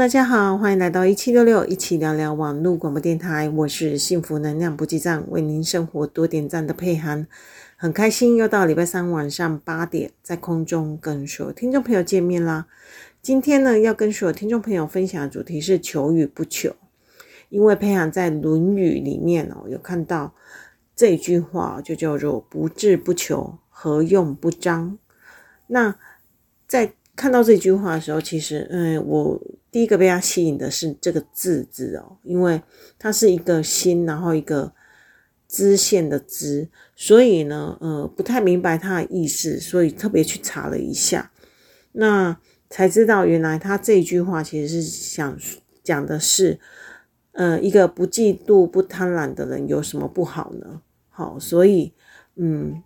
大家好，欢迎来到一七六六一起聊聊网络广播电台，我是幸福能量补给站，为您生活多点赞的佩涵，很开心又到礼拜三晚上八点，在空中跟所有听众朋友见面啦。今天呢，要跟所有听众朋友分享的主题是求与不求，因为佩涵在《论语》里面哦，有看到这句话，就叫做“不志不求，何用不彰”。那在看到这句话的时候，其实，嗯，我。第一个被他吸引的是这个“字”字哦，因为它是一个心，然后一个支线的“支”，所以呢，呃，不太明白它的意思，所以特别去查了一下，那才知道原来他这句话其实是想讲的是，呃，一个不嫉妒、不贪婪的人有什么不好呢？好，所以，嗯，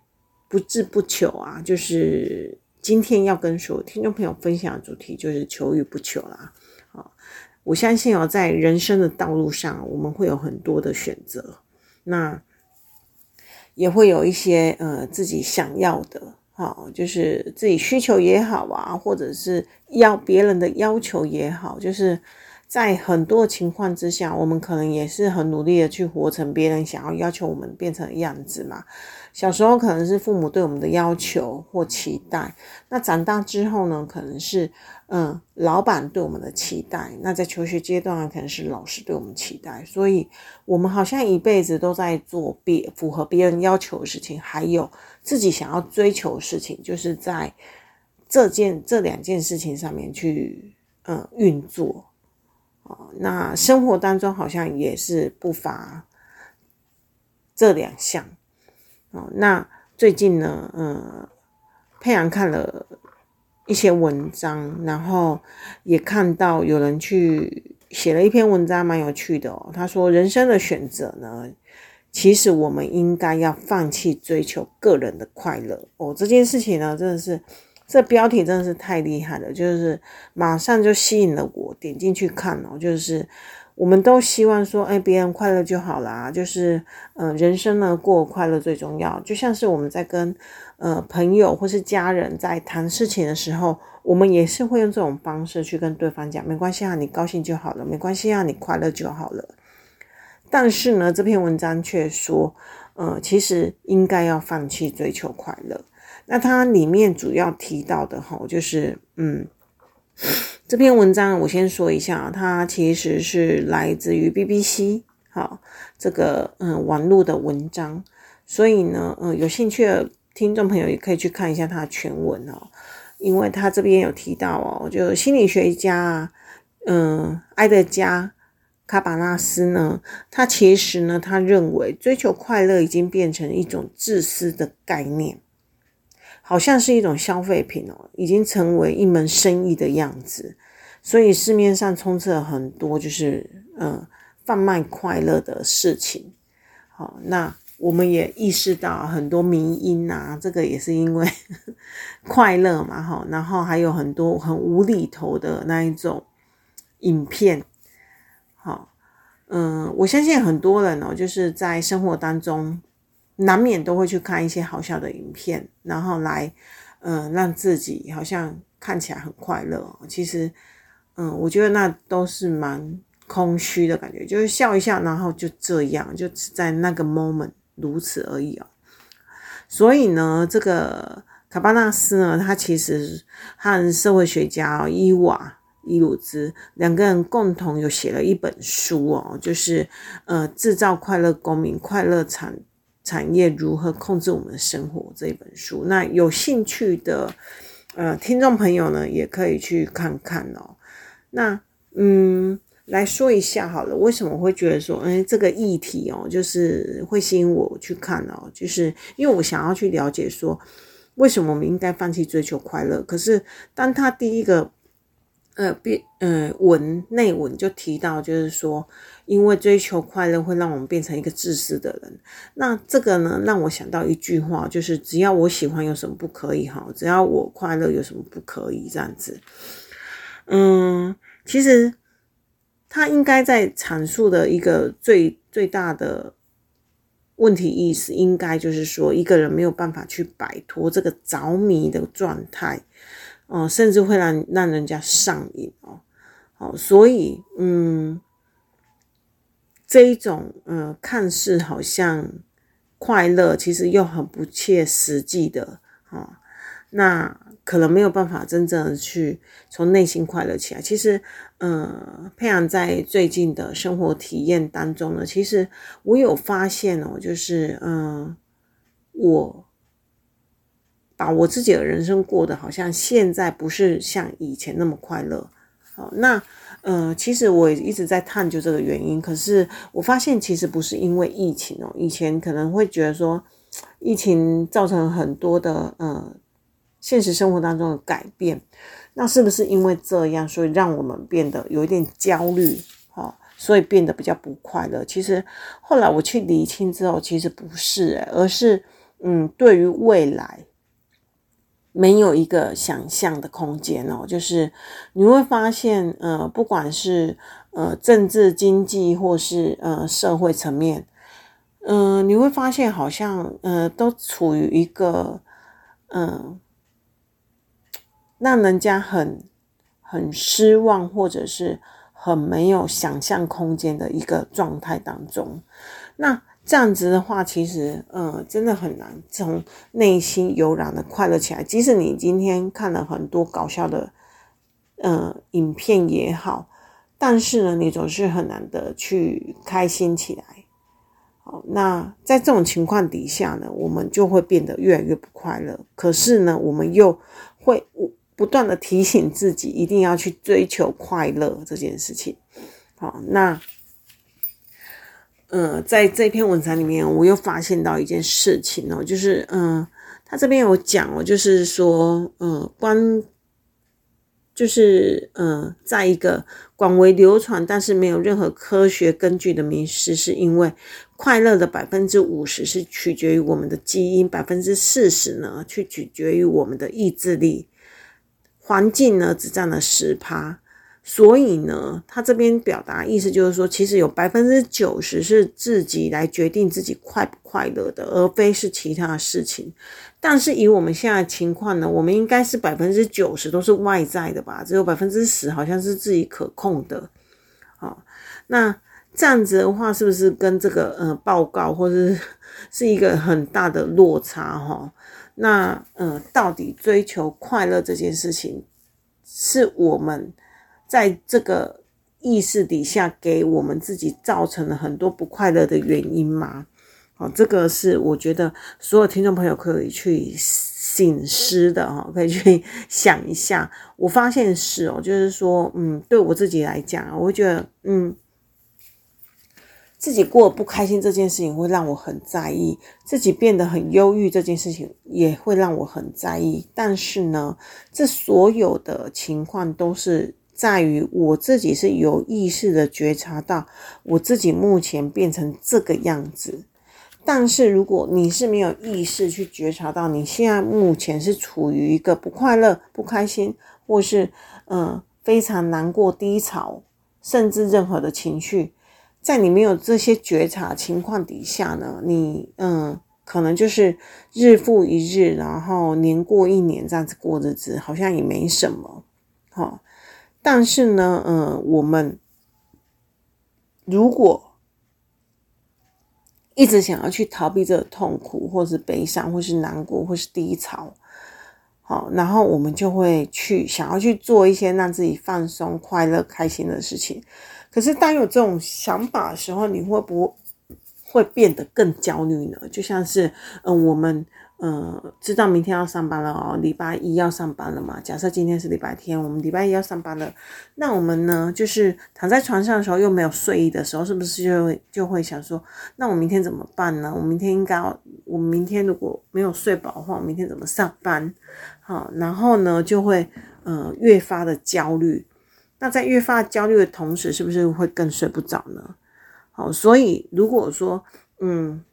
不智不求啊，就是今天要跟所有听众朋友分享的主题就是求与不求啦。我相信哦，在人生的道路上，我们会有很多的选择，那也会有一些呃自己想要的，好，就是自己需求也好啊，或者是要别人的要求也好，就是。在很多情况之下，我们可能也是很努力的去活成别人想要要求我们变成的样子嘛。小时候可能是父母对我们的要求或期待，那长大之后呢，可能是嗯老板对我们的期待。那在求学阶段，可能是老师对我们期待。所以，我们好像一辈子都在做别符合别人要求的事情，还有自己想要追求的事情，就是在这件这两件事情上面去嗯运作。哦，那生活当中好像也是不乏这两项。哦，那最近呢，嗯，佩阳看了一些文章，然后也看到有人去写了一篇文章，蛮有趣的哦。他说，人生的选择呢，其实我们应该要放弃追求个人的快乐。哦，这件事情呢，真的是。这标题真的是太厉害了，就是马上就吸引了我点进去看哦。就是我们都希望说，哎，别人快乐就好啦，就是嗯、呃，人生呢过快乐最重要。就像是我们在跟呃朋友或是家人在谈事情的时候，我们也是会用这种方式去跟对方讲，没关系啊，你高兴就好了，没关系啊，你快乐就好了。但是呢，这篇文章却说，呃，其实应该要放弃追求快乐。那它里面主要提到的哈，就是嗯，这篇文章我先说一下，它其实是来自于 BBC 好这个嗯网络的文章，所以呢，嗯，有兴趣的听众朋友也可以去看一下它的全文哦，因为他这边有提到哦，就心理学家嗯埃德加卡巴纳斯呢，他其实呢，他认为追求快乐已经变成一种自私的概念。好像是一种消费品哦，已经成为一门生意的样子，所以市面上充斥了很多就是嗯贩卖快乐的事情。好，那我们也意识到很多迷因啊，这个也是因为 快乐嘛，哈，然后还有很多很无厘头的那一种影片。好，嗯，我相信很多人哦，就是在生活当中。难免都会去看一些好笑的影片，然后来，嗯、让自己好像看起来很快乐。其实，嗯，我觉得那都是蛮空虚的感觉，就是笑一笑，然后就这样，就只在那个 moment 如此而已哦。所以呢，这个卡巴纳斯呢，他其实和社会学家伊瓦伊鲁兹两个人共同有写了一本书哦，就是呃，制造快乐公民，快乐产。产业如何控制我们的生活这一本书，那有兴趣的呃听众朋友呢，也可以去看看哦。那嗯，来说一下好了，为什么会觉得说，哎，这个议题哦，就是会吸引我去看哦，就是因为我想要去了解说，为什么我们应该放弃追求快乐？可是当他第一个。呃，变呃文内文就提到，就是说，因为追求快乐会让我们变成一个自私的人。那这个呢，让我想到一句话，就是只要我喜欢，有什么不可以？哈，只要我快乐，有什么不可以？这样子。嗯，其实他应该在阐述的一个最最大的问题意思，应该就是说，一个人没有办法去摆脱这个着迷的状态。哦，甚至会让让人家上瘾哦，好，所以嗯，这一种呃，看似好像快乐，其实又很不切实际的，哈，那可能没有办法真正的去从内心快乐起来。其实，呃，沛涵在最近的生活体验当中呢，其实我有发现哦，就是嗯、我把我自己的人生过得好像现在不是像以前那么快乐。好，那呃，其实我一直在探究这个原因，可是我发现其实不是因为疫情哦，以前可能会觉得说，疫情造成很多的呃现实生活当中的改变，那是不是因为这样，所以让我们变得有一点焦虑，哦，所以变得比较不快乐？其实后来我去理清之后，其实不是，而是嗯，对于未来。没有一个想象的空间哦，就是你会发现，呃，不管是呃政治经济或是呃社会层面，嗯、你会发现好像呃都处于一个嗯、让人家很很失望或者是很没有想象空间的一个状态当中，那。这样子的话，其实，呃，真的很难从内心悠然的快乐起来。即使你今天看了很多搞笑的，呃，影片也好，但是呢，你总是很难的去开心起来。好，那在这种情况底下呢，我们就会变得越来越不快乐。可是呢，我们又会不断的提醒自己，一定要去追求快乐这件事情。好，那。呃，在这篇文章里面，我又发现到一件事情哦，就是，嗯、他这边有讲哦，就是说，呃，关，就是，呃，在一个广为流传但是没有任何科学根据的迷思，是因为快乐的百分之五十是取决于我们的基因，百分之四十呢，去取决于我们的意志力，环境呢只占了十趴。所以呢，他这边表达意思就是说，其实有百分之九十是自己来决定自己快不快乐的，而非是其他事情。但是以我们现在情况呢，我们应该是百分之九十都是外在的吧？只有百分之十好像是自己可控的。好，那这样子的话，是不是跟这个呃报告或者是 是一个很大的落差哈？那呃，到底追求快乐这件事情，是我们？在这个意识底下，给我们自己造成了很多不快乐的原因吗？好，这个是我觉得所有听众朋友可以去醒思的哈，可以去想一下。我发现是哦，就是说，嗯，对我自己来讲，我会觉得，嗯，自己过不开心这件事情会让我很在意，自己变得很忧郁这件事情也会让我很在意。但是呢，这所有的情况都是。在于我自己是有意识的觉察到我自己目前变成这个样子，但是如果你是没有意识去觉察到你现在目前是处于一个不快乐、不开心，或是嗯非常难过、低潮，甚至任何的情绪，在你没有这些觉察情况底下呢，你嗯可能就是日复一日，然后年过一年这样子过日子，好像也没什么，好。但是呢，呃，我们如果一直想要去逃避这个痛苦，或是悲伤，或是难过，或是低潮，好，然后我们就会去想要去做一些让自己放松、快乐、开心的事情。可是，当有这种想法的时候，你会不会变得更焦虑呢？就像是，嗯、我们。嗯，知道明天要上班了哦，礼拜一要上班了嘛？假设今天是礼拜天，我们礼拜一要上班了，那我们呢，就是躺在床上的时候又没有睡意的时候，是不是就会就会想说，那我明天怎么办呢？我明天应该，我明天如果没有睡饱的话，我明天怎么上班？好，然后呢，就会呃越发的焦虑。那在越发焦虑的同时，是不是会更睡不着呢？好，所以如果说嗯。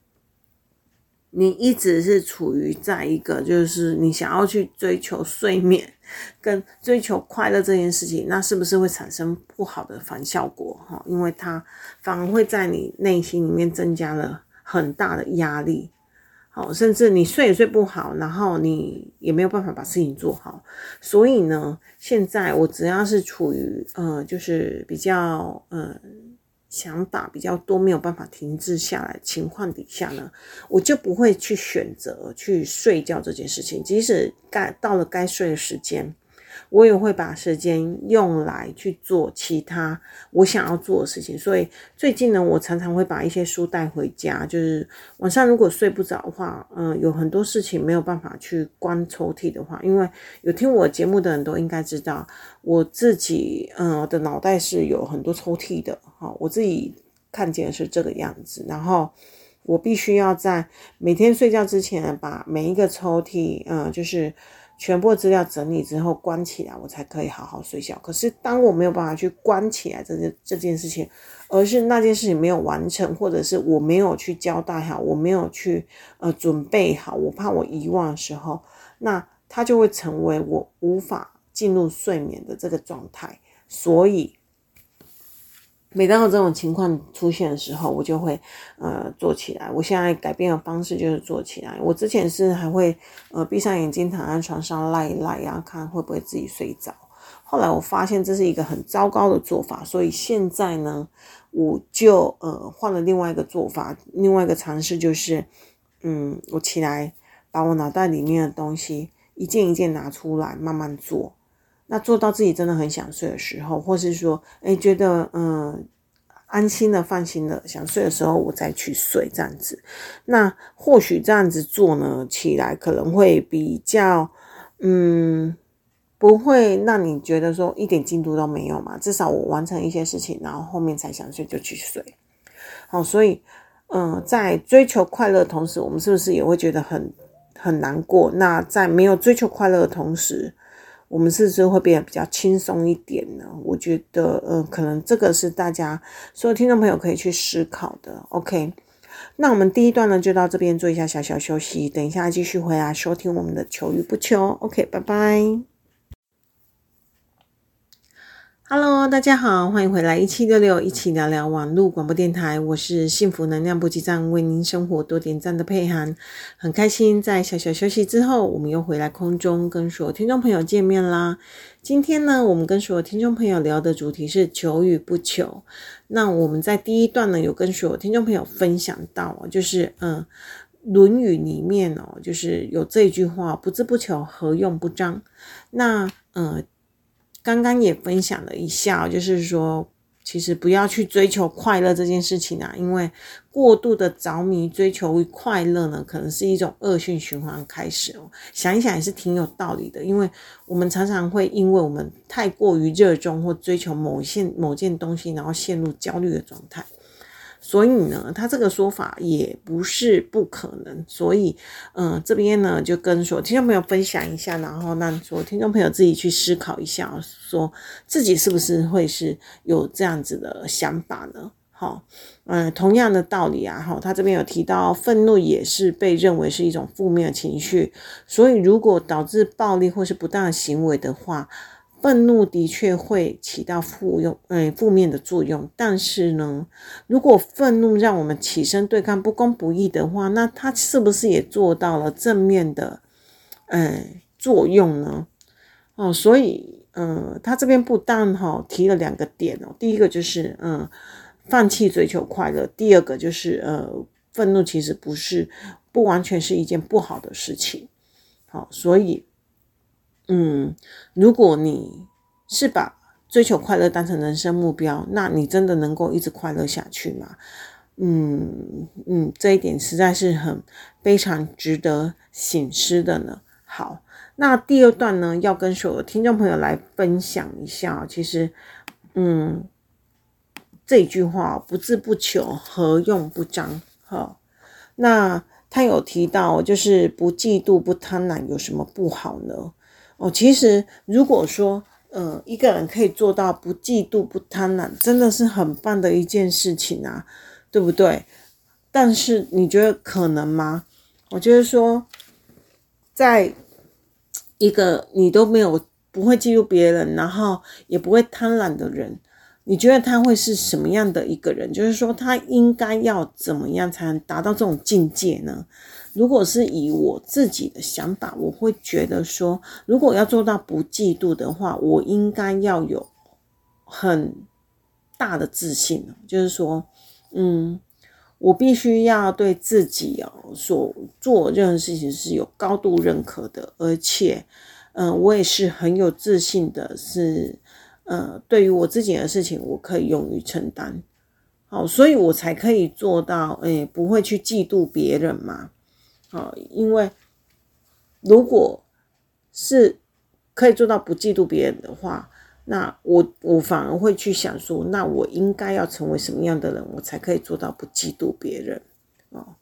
你一直是处于在一个，就是你想要去追求睡眠跟追求快乐这件事情，那是不是会产生不好的反效果？哈，因为它反而会在你内心里面增加了很大的压力。好，甚至你睡也睡不好，然后你也没有办法把事情做好。所以呢，现在我只要是处于呃，就是比较呃。想法比较多，没有办法停滞下来情况底下呢，我就不会去选择去睡觉这件事情，即使该到了该睡的时间。我也会把时间用来去做其他我想要做的事情，所以最近呢，我常常会把一些书带回家。就是晚上如果睡不着的话，嗯，有很多事情没有办法去关抽屉的话，因为有听我节目的人都应该知道，我自己嗯的脑袋是有很多抽屉的，哈，我自己看见的是这个样子，然后我必须要在每天睡觉之前把每一个抽屉，嗯，就是。全部资料整理之后关起来，我才可以好好睡觉。可是当我没有办法去关起来这件这件事情，而是那件事情没有完成，或者是我没有去交代好，我没有去呃准备好，我怕我遗忘的时候，那它就会成为我无法进入睡眠的这个状态。所以。每当有这种情况出现的时候，我就会呃坐起来。我现在改变的方式就是坐起来。我之前是还会呃闭上眼睛躺在床上赖一赖，然后看会不会自己睡着。后来我发现这是一个很糟糕的做法，所以现在呢，我就呃换了另外一个做法，另外一个尝试就是，嗯，我起来把我脑袋里面的东西一件一件拿出来，慢慢做。那做到自己真的很想睡的时候，或是说，哎，觉得嗯安心的、放心的想睡的时候，我再去睡这样子。那或许这样子做呢，起来可能会比较嗯不会让你觉得说一点进度都没有嘛。至少我完成一些事情，然后后面才想睡就去睡。好，所以嗯，在追求快乐的同时，我们是不是也会觉得很很难过？那在没有追求快乐的同时，我们是不是会变得比较轻松一点呢？我觉得，呃，可能这个是大家所有听众朋友可以去思考的。OK，那我们第一段呢就到这边做一下小小休息，等一下继续回来收听我们的求与不求。OK，拜拜。Hello，大家好，欢迎回来一七六六一起聊聊网络广播电台，我是幸福能量补给站，为您生活多点赞的佩涵，很开心在小小休息之后，我们又回来空中跟所有听众朋友见面啦。今天呢，我们跟所有听众朋友聊的主题是求与不求。那我们在第一段呢，有跟所有听众朋友分享到，就是嗯，《论语》里面哦，就是有这句话：“不志不求，何用不彰？”那嗯。刚刚也分享了一下，就是说，其实不要去追求快乐这件事情啊，因为过度的着迷追求快乐呢，可能是一种恶性循环开始哦。想一想也是挺有道理的，因为我们常常会因为我们太过于热衷或追求某一件某件东西，然后陷入焦虑的状态。所以呢，他这个说法也不是不可能。所以，嗯、呃，这边呢就跟所有听众朋友分享一下，然后让所有听众朋友自己去思考一下，说自己是不是会是有这样子的想法呢？好，嗯，同样的道理啊，哈，他这边有提到，愤怒也是被认为是一种负面情绪，所以如果导致暴力或是不当行为的话。愤怒的确会起到负用，嗯，负面的作用。但是呢，如果愤怒让我们起身对抗不公不义的话，那它是不是也做到了正面的，嗯，作用呢？哦，所以，嗯，他这边不但哈提了两个点哦，第一个就是，嗯，放弃追求快乐；第二个就是，呃，愤怒其实不是不完全是一件不好的事情。好，所以。嗯，如果你是把追求快乐当成人生目标，那你真的能够一直快乐下去吗？嗯嗯，这一点实在是很非常值得省思的呢。好，那第二段呢，要跟所有听众朋友来分享一下。其实，嗯，这一句话“不志不求，何用不彰”。好，那他有提到，就是不嫉妒、不贪婪，有什么不好呢？哦，其实如果说，呃，一个人可以做到不嫉妒、不贪婪，真的是很棒的一件事情啊，对不对？但是你觉得可能吗？我觉得说，在一个你都没有不会嫉妒别人，然后也不会贪婪的人，你觉得他会是什么样的一个人？就是说，他应该要怎么样才能达到这种境界呢？如果是以我自己的想法，我会觉得说，如果要做到不嫉妒的话，我应该要有很大的自信，就是说，嗯，我必须要对自己哦所做任何事情是有高度认可的，而且，嗯，我也是很有自信的，是，呃，对于我自己的事情，我可以勇于承担。好，所以我才可以做到，诶，不会去嫉妒别人嘛。好，因为如果是可以做到不嫉妒别人的话，那我我反而会去想说，那我应该要成为什么样的人，我才可以做到不嫉妒别人哦。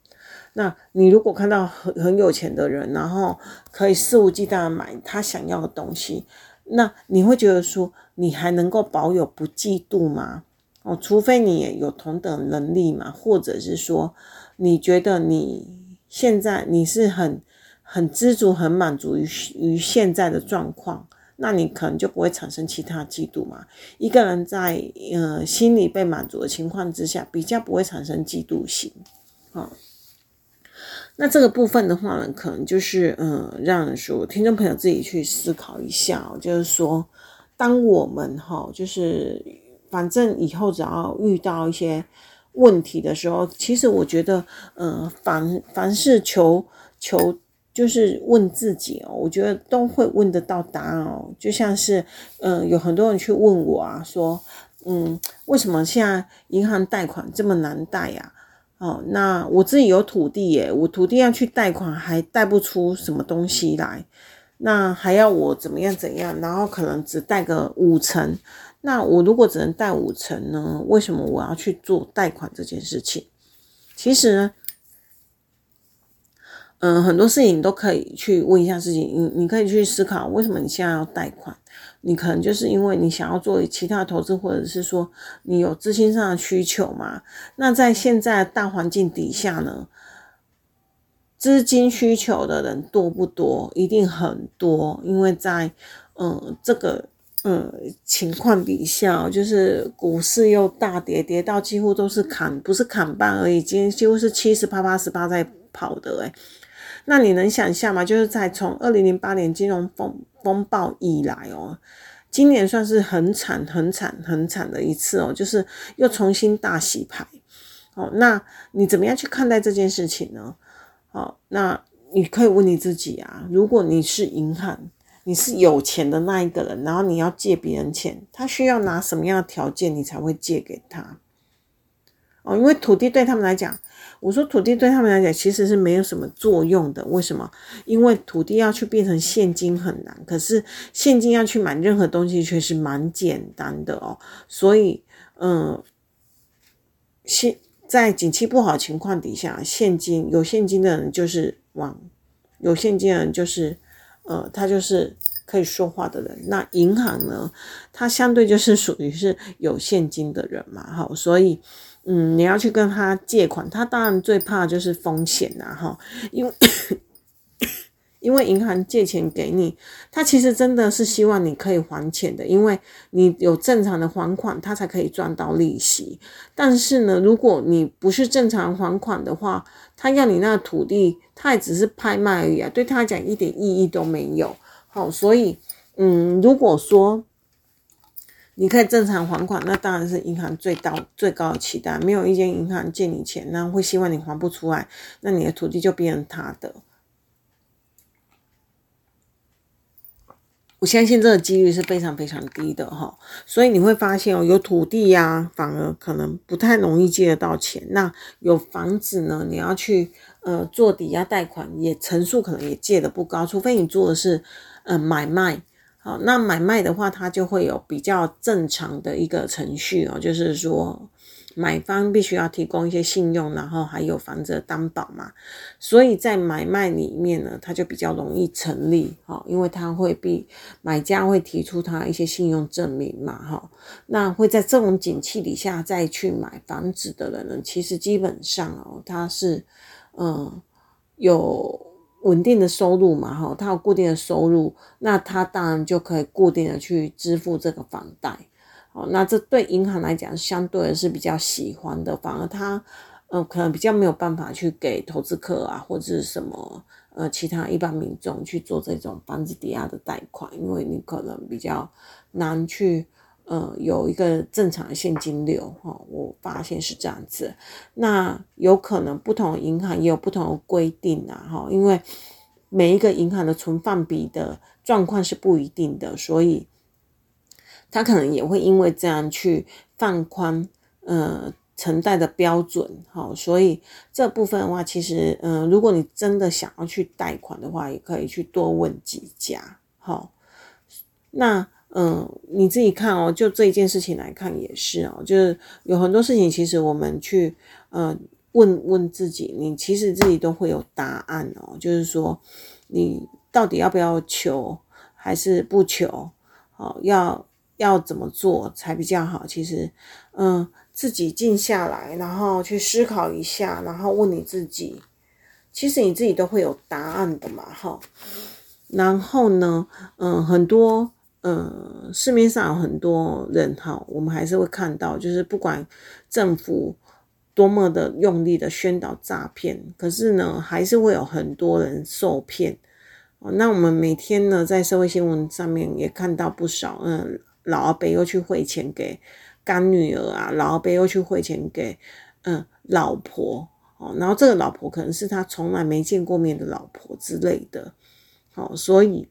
那你如果看到很很有钱的人，然后可以肆无忌惮的买他想要的东西，那你会觉得说，你还能够保有不嫉妒吗？哦，除非你也有同等能力嘛，或者是说，你觉得你现在你是很很知足、很满足于于现在的状况，那你可能就不会产生其他嫉妒嘛。一个人在呃心里被满足的情况之下，比较不会产生嫉妒心。啊、那这个部分的话呢，可能就是嗯，让人说听众朋友自己去思考一下，就是说，当我们哈、就是。反正以后只要遇到一些问题的时候，其实我觉得，呃，凡凡事求求就是问自己哦，我觉得都会问得到答案哦。就像是，嗯、有很多人去问我啊，说，嗯，为什么现在银行贷款这么难贷呀？哦，那我自己有土地耶，我土地要去贷款还贷不出什么东西来，那还要我怎么样怎样？然后可能只贷个五成。那我如果只能贷五成呢？为什么我要去做贷款这件事情？其实呢，嗯、很多事情你都可以去问一下自己，你你可以去思考，为什么你现在要贷款？你可能就是因为你想要做其他投资，或者是说你有资金上的需求嘛？那在现在大环境底下呢，资金需求的人多不多？一定很多，因为在嗯、这个。嗯，情况底下，就是股市又大跌，跌到几乎都是砍，不是砍半而已，今天几乎是七十八、八十八在跑的诶。那你能想象吗？就是在从二零零八年金融风风暴以来哦，今年算是很惨、很惨、很惨的一次哦，就是又重新大洗牌。哦，那你怎么样去看待这件事情呢？好，那你可以问你自己啊，如果你是银行。你是有钱的那一个人，然后你要借别人钱，他需要拿什么样的条件，你才会借给他？哦，因为土地对他们来讲，我说土地对他们来讲其实是没有什么作用的。为什么？因为土地要去变成现金很难，可是现金要去买任何东西却是蛮简单的哦。所以，嗯，现在景气不好情况底下，现金有现金的人就是往，有现金的人就是。呃，他就是可以说话的人。那银行呢，他相对就是属于是有现金的人嘛，哈，所以，嗯，你要去跟他借款，他当然最怕就是风险呐，哈，因为因为银行借钱给你，他其实真的是希望你可以还钱的，因为你有正常的还款，他才可以赚到利息。但是呢，如果你不是正常还款的话，他要你那土地，他也只是拍卖而已啊，对他来讲一点意义都没有。好，所以，嗯，如果说你可以正常还款，那当然是银行最高最高的期待。没有一间银行借你钱，那会希望你还不出来，那你的土地就变成他的。我相信这个几率是非常非常低的哈，所以你会发现哦，有土地呀，反而可能不太容易借得到钱。那有房子呢，你要去呃做抵押贷款，也成数可能也借得不高，除非你做的是呃买卖。好，那买卖的话，它就会有比较正常的一个程序哦，就是说。买方必须要提供一些信用，然后还有房子的担保嘛，所以在买卖里面呢，它就比较容易成立，哈，因为它会比买家会提出他一些信用证明嘛，哈，那会在这种景气底下再去买房子的人呢，其实基本上哦，他是嗯有稳定的收入嘛，哈，他有固定的收入，那他当然就可以固定的去支付这个房贷。哦，那这对银行来讲，相对是比较喜欢的，反而他，呃，可能比较没有办法去给投资客啊，或者是什么呃其他一般民众去做这种房子抵押的贷款，因为你可能比较难去呃有一个正常的现金流哈、哦。我发现是这样子，那有可能不同银行也有不同的规定啊哈、哦，因为每一个银行的存放比的状况是不一定的，所以他可能也会因为这样去放宽呃。承贷的标准，好，所以这部分的话，其实，嗯、如果你真的想要去贷款的话，也可以去多问几家，好，那，嗯、你自己看哦，就这一件事情来看也是哦，就是有很多事情，其实我们去，嗯，问问自己，你其实自己都会有答案哦，就是说，你到底要不要求，还是不求，好，要要怎么做才比较好？其实，嗯、自己静下来，然后去思考一下，然后问你自己，其实你自己都会有答案的嘛，哈。然后呢，嗯，很多，嗯，市面上有很多人，哈，我们还是会看到，就是不管政府多么的用力的宣导诈骗，可是呢，还是会有很多人受骗。那我们每天呢，在社会新闻上面也看到不少，嗯，老阿伯又去汇钱给。干女儿啊，老阿伯又去汇钱给嗯老婆哦，然后这个老婆可能是他从来没见过面的老婆之类的，好，所以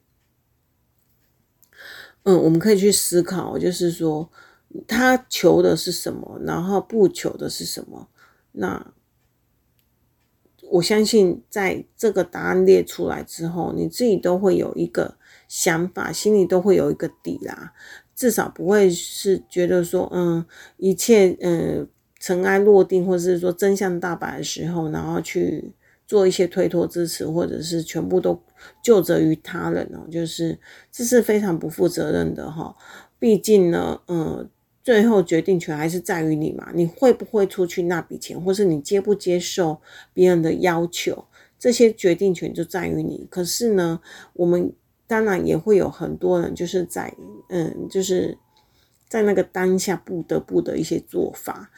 嗯，我们可以去思考，就是说他求的是什么，然后不求的是什么。那我相信，在这个答案列出来之后，你自己都会有一个想法，心里都会有一个底啦。至少不会是觉得说，嗯，一切嗯尘埃落定，或者是说真相大白的时候，然后去做一些推脱支持，或者是全部都就责于他人哦，就是这是非常不负责任的哈。毕竟呢，嗯，最后决定权还是在于你嘛，你会不会出去那笔钱，或是你接不接受别人的要求，这些决定权就在于你。可是呢，我们。当然也会有很多人，就是在嗯，就是在那个当下不得不的一些做法。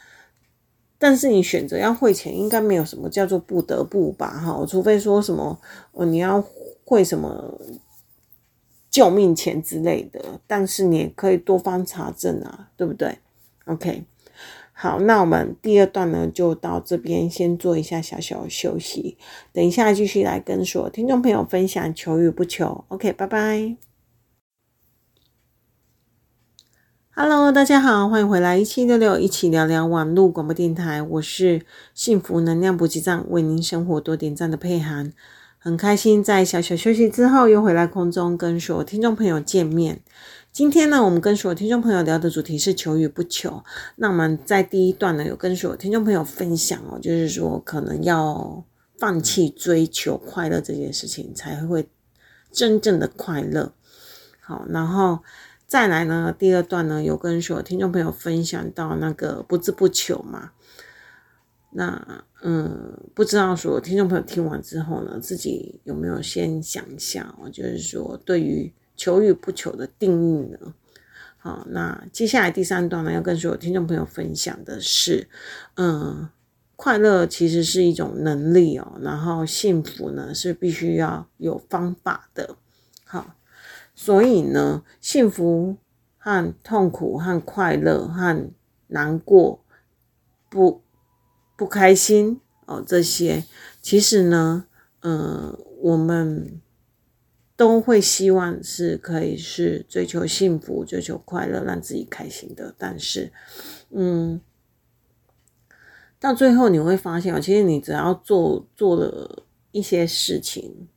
但是你选择要汇钱，应该没有什么叫做不得不吧？哈，除非说什么哦，你要汇什么救命钱之类的。但是你也可以多方查证啊，对不对？OK。好，那我们第二段呢，就到这边先做一下小小休息，等一下继续来跟所有听众朋友分享求与不求。OK，拜拜。Hello，大家好，欢迎回来一七六六一起聊聊网络广播电台，我是幸福能量补给站，为您生活多点赞的佩涵，很开心在小小休息之后又回来空中跟所有听众朋友见面。今天呢，我们跟所有听众朋友聊的主题是求与不求。那我们在第一段呢，有跟所有听众朋友分享哦，就是说可能要放弃追求快乐这件事情，才会真正的快乐。好，然后再来呢，第二段呢，有跟所有听众朋友分享到那个不自不求嘛。那嗯，不知道所有听众朋友听完之后呢，自己有没有先想一下哦，就是说对于。求与不求的定义呢？好，那接下来第三段呢，要跟所有听众朋友分享的是，嗯，快乐其实是一种能力哦，然后幸福呢是必须要有方法的。好，所以呢，幸福和痛苦和快乐和难过、不不开心哦，这些其实呢，嗯，我们。都会希望是可以是追求幸福、追求快乐、让自己开心的。但是，嗯，到最后你会发现，其实你只要做做了一些事情，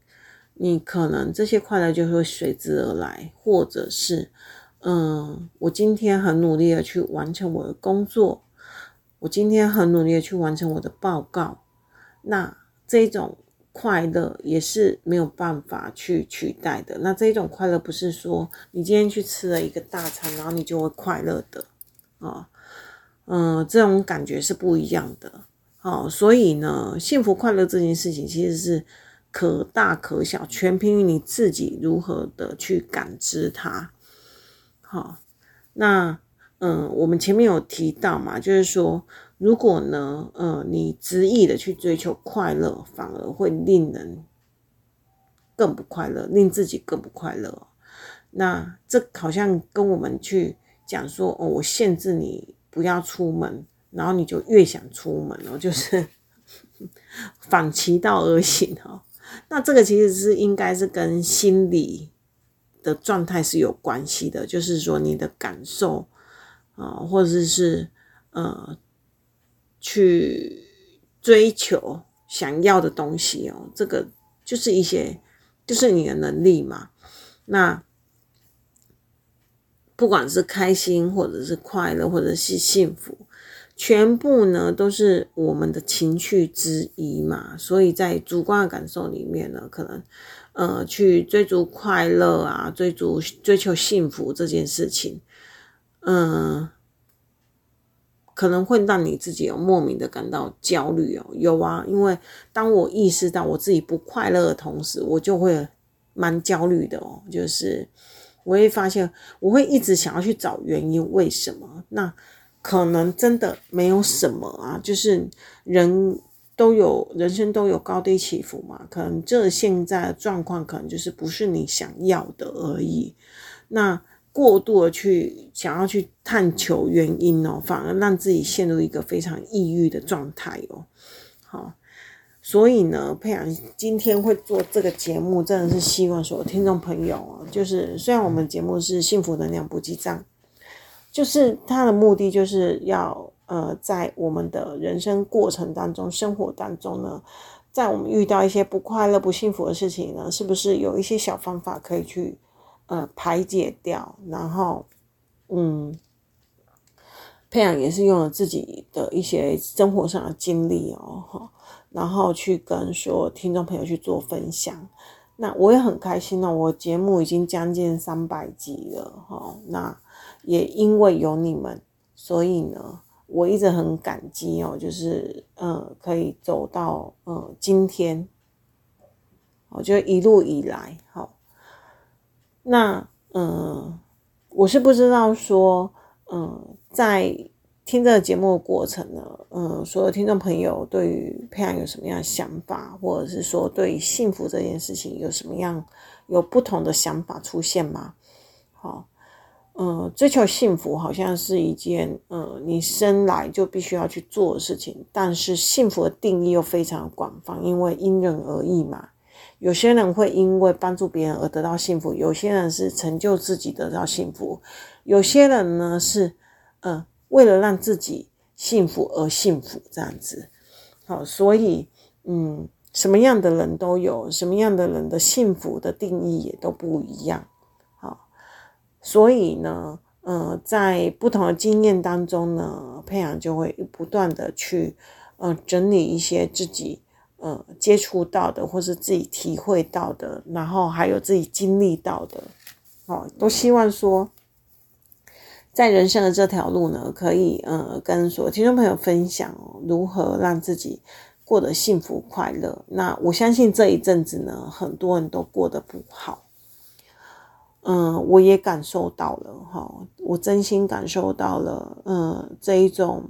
你可能这些快乐就会随之而来。或者是，嗯，我今天很努力的去完成我的工作，我今天很努力的去完成我的报告，那这种。快乐也是没有办法去取代的。那这种快乐不是说你今天去吃了一个大餐，然后你就会快乐的啊，嗯、这种感觉是不一样的。好，所以呢，幸福快乐这件事情其实是可大可小，全凭于你自己如何的去感知它。好，那嗯，我们前面有提到嘛，就是说如果呢，呃，你执意的去追求快乐，反而会令人更不快乐，令自己更不快乐。那这好像跟我们去讲说，哦，我限制你不要出门，然后你就越想出门哦，就是 反其道而行哦。那这个其实是应该是跟心理的状态是有关系的，就是说你的感受啊，或者是呃，去追求想要的东西哦，这个就是一些，就是你的能力嘛。那不管是开心，或者是快乐，或者是幸福。全部呢都是我们的情绪之一嘛，所以在主观的感受里面呢，可能呃去追逐快乐啊，追逐追求幸福这件事情，嗯、可能会让你自己有莫名的感到焦虑哦。有啊，因为当我意识到我自己不快乐的同时，我就会蛮焦虑的哦。就是我会发现，我会一直想要去找原因，为什么那？可能真的没有什么啊，就是人都有人生都有高低起伏嘛，可能这现在的状况可能就是不是你想要的而已。那过度的去想要去探求原因哦，反而让自己陷入一个非常抑郁的状态哦。好，所以呢，佩阳今天会做这个节目，真的是希望所有听众朋友哦，就是虽然我们节目是幸福能量补给站。就是它的目的，就是要呃，在我们的人生过程当中、生活当中呢，在我们遇到一些不快乐、不幸福的事情呢，是不是有一些小方法可以去呃排解掉？然后，嗯，佩阳也是用了自己的一些生活上的经历哦，然后去跟所听众朋友去做分享。那我也很开心哦，我节目已经将近三百集了哈，那。也因为有你们，所以呢，我一直很感激哦，就是呃，可以走到呃今天，我觉得一路以来，好，那嗯、我是不知道说，嗯、在听这个节目的过程呢，嗯、所有听众朋友对于培养有什么样的想法，或者是说对于幸福这件事情有什么样有不同的想法出现吗？好。呃，追求幸福好像是一件呃，你生来就必须要去做的事情。但是幸福的定义又非常广泛，因为因人而异嘛。有些人会因为帮助别人而得到幸福，有些人是成就自己得到幸福，有些人呢是呃为了让自己幸福而幸福这样子。好，所以嗯，什么样的人都有，什么样的人的幸福的定义也都不一样。好所以呢，呃，在不同的经验当中呢，佩阳就会不断的去，呃，整理一些自己，呃，接触到的，或是自己体会到的，然后还有自己经历到的，哦，都希望说，在人生的这条路呢，可以，呃，跟所有听众朋友分享如何让自己过得幸福快乐。那我相信这一阵子呢，很多人都过得不好。嗯，我也感受到了哈，我真心感受到了，嗯，这一种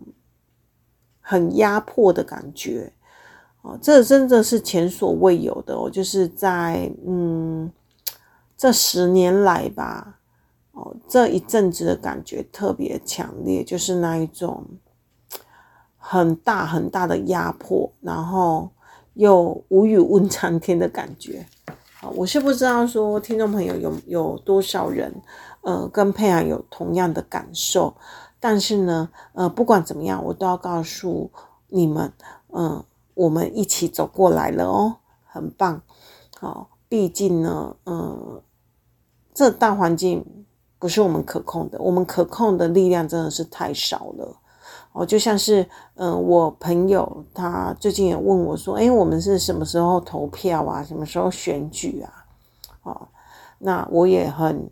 很压迫的感觉，哦，这真的是前所未有的哦，就是在嗯这十年来吧，哦，这一阵子的感觉特别强烈，就是那一种很大很大的压迫，然后又无语问苍天的感觉。我是不知道说听众朋友有有多少人，呃，跟佩阳有同样的感受，但是呢，呃，不管怎么样，我都要告诉你们，嗯、我们一起走过来了哦，很棒，好，毕竟呢，嗯、这大环境不是我们可控的，我们可控的力量真的是太少了。哦，就像是，嗯、我朋友他最近也问我说，诶，我们是什么时候投票啊？什么时候选举啊？哦，那我也很、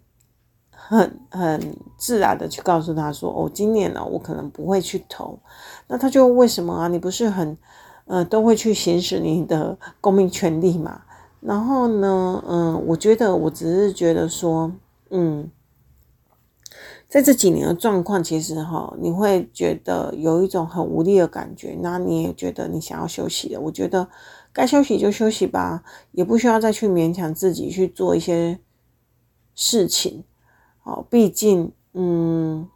很、很自然的去告诉他说，哦，今年呢，我可能不会去投。那他就为什么啊？你不是很，呃，都会去行使你的公民权利嘛？然后呢，嗯、我觉得我只是觉得说，嗯。在这几年的状况，其实哈，你会觉得有一种很无力的感觉，那你也觉得你想要休息了。我觉得该休息就休息吧，也不需要再去勉强自己去做一些事情。哦，毕竟，嗯，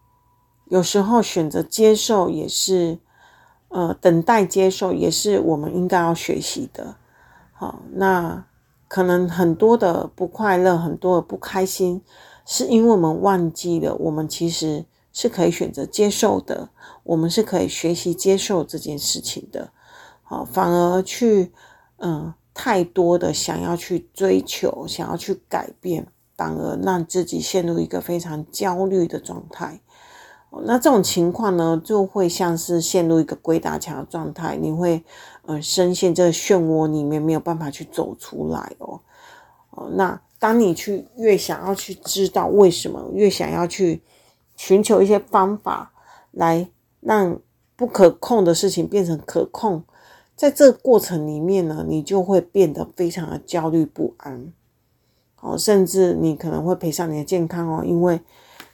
有时候选择接受也是，呃，等待接受也是我们应该要学习的。好，那可能很多的不快乐，很多的不开心。是因为我们忘记了，我们其实是可以选择接受的，我们是可以学习接受这件事情的。好，反而去，嗯，太多的想要去追求，想要去改变，反而让自己陷入一个非常焦虑的状态。那这种情况呢，就会像是陷入一个鬼打墙的状态，你会，呃，深陷这个漩涡里面，没有办法去走出来哦。哦，那。当你去越想要去知道为什么，越想要去寻求一些方法来让不可控的事情变成可控，在这个过程里面呢，你就会变得非常的焦虑不安，哦，甚至你可能会赔上你的健康哦，因为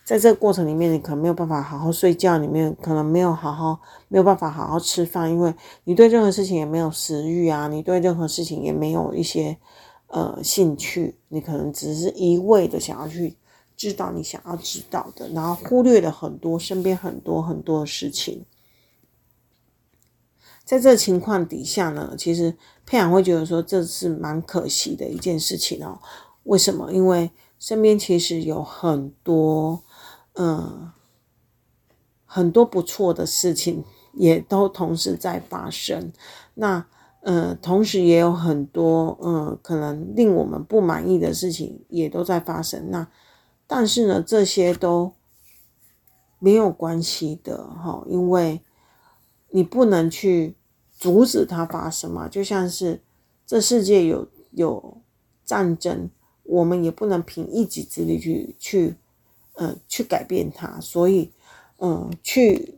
在这个过程里面，你可能没有办法好好睡觉，里面可能没有好好没有办法好好吃饭，因为你对任何事情也没有食欲啊，你对任何事情也没有一些。呃，兴趣，你可能只是一味的想要去知道你想要知道的，然后忽略了很多身边很多很多的事情。在这个情况底下呢，其实佩阳会觉得说这是蛮可惜的一件事情哦。为什么？因为身边其实有很多，嗯、呃，很多不错的事情也都同时在发生。那。呃，同时也有很多呃，可能令我们不满意的事情也都在发生。那但是呢，这些都没有关系的哈，因为你不能去阻止它发生嘛。就像是这世界有有战争，我们也不能凭一己之力去去呃去改变它。所以嗯、去。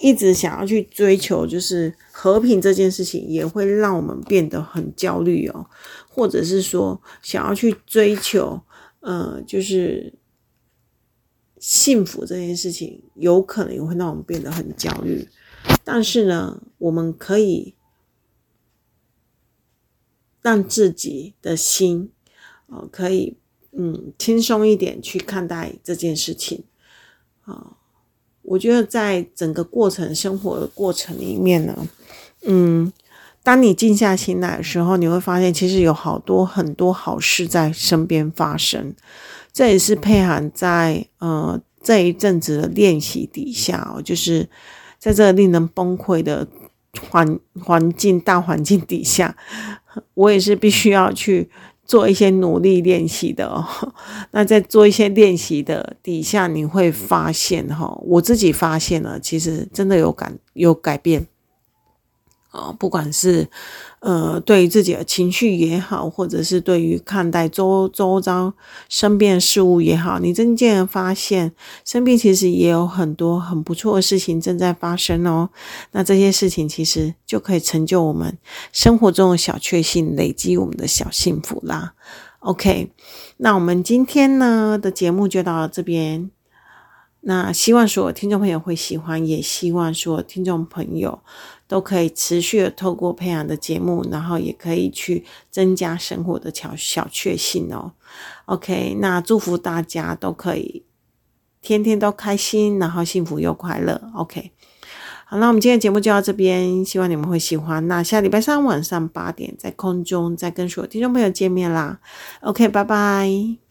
一直想要去追求就是和平这件事情，也会让我们变得很焦虑哦。或者是说，想要去追求，呃，就是幸福这件事情，有可能也会让我们变得很焦虑。但是呢，我们可以让自己的心，呃，可以嗯轻松一点去看待这件事情，啊、我觉得在整个过程生活的过程里面呢，嗯，当你静下心来的时候，你会发现其实有好多很多好事在身边发生。这也是佩涵在呃这一阵子的练习底下哦，就是在这令人崩溃的环环境大环境底下，我也是必须要去。做一些努力练习的哦，那在做一些练习的底下，你会发现哈，我自己发现了，其实真的有感有改变。啊，不管是呃，对于自己的情绪也好，或者是对于看待周周遭身边事物也好，你渐渐发现，身边其实也有很多很不错的事情正在发生哦。那这些事情其实就可以成就我们生活中的小确幸，累积我们的小幸福啦。OK，那我们今天呢的节目就到这边。那希望所有听众朋友会喜欢，也希望所有听众朋友都可以持续的透过培养的节目，然后也可以去增加生活的小小确幸哦。OK，那祝福大家都可以天天都开心，然后幸福又快乐。OK，好，那我们今天的节目就到这边，希望你们会喜欢。那下礼拜三晚上八点在空中再跟所有听众朋友见面啦。OK，拜拜。